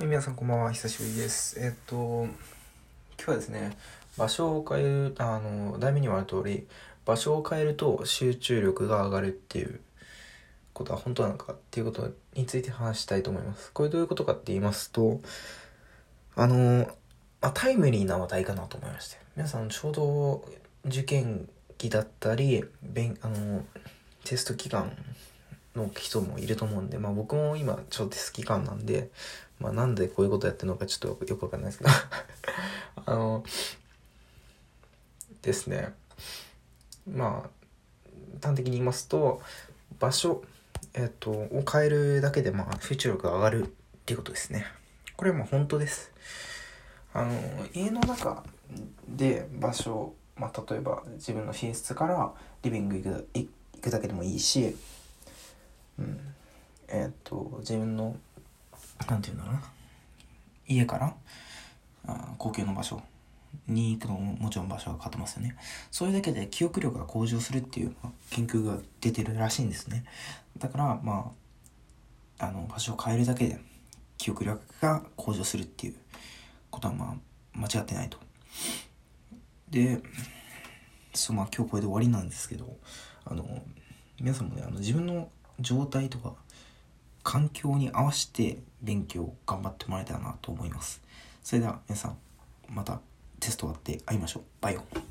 はい、皆さんこんばんは。久しぶりです。えっと、今日はですね、場所を変える、あの、題名にもある通り、場所を変えると集中力が上がるっていうことは本当なのかっていうことについて話したいと思います。これどういうことかって言いますと、あの、まあ、タイムリーな話題かなと思いまして。皆さんちょうど受験期だったり、勉、あの、テスト期間の人もいると思うんで、まあ僕も今ちょうどテスト期間なんで、まあなんでこういうことやってるのかちょっとよくわかんないですけど あの、ですね。まあ、端的に言いますと、場所、えっと、を変えるだけで、まあ、集中力が上がるっていうことですね。これはまあ本当です。あの、家の中で場所、まあ例えば自分の寝室からリビング行く行くだけでもいいし、うん、えっと、自分のなんていうんだろうな。家からあ公共の場所に行くのももちろん場所が変わってますよね。それだけで記憶力が向上するっていう研究が出てるらしいんですね。だからまああの場所を変えるだけで記憶力が向上するっていうことはまあ間違ってないと。でそうまあ今日これで終わりなんですけどあの皆さんもねあの自分の状態とか環境に合わせて勉強頑張ってもらえたらなと思います。それでは皆さんまたテスト終わって会いましょう。バイオ。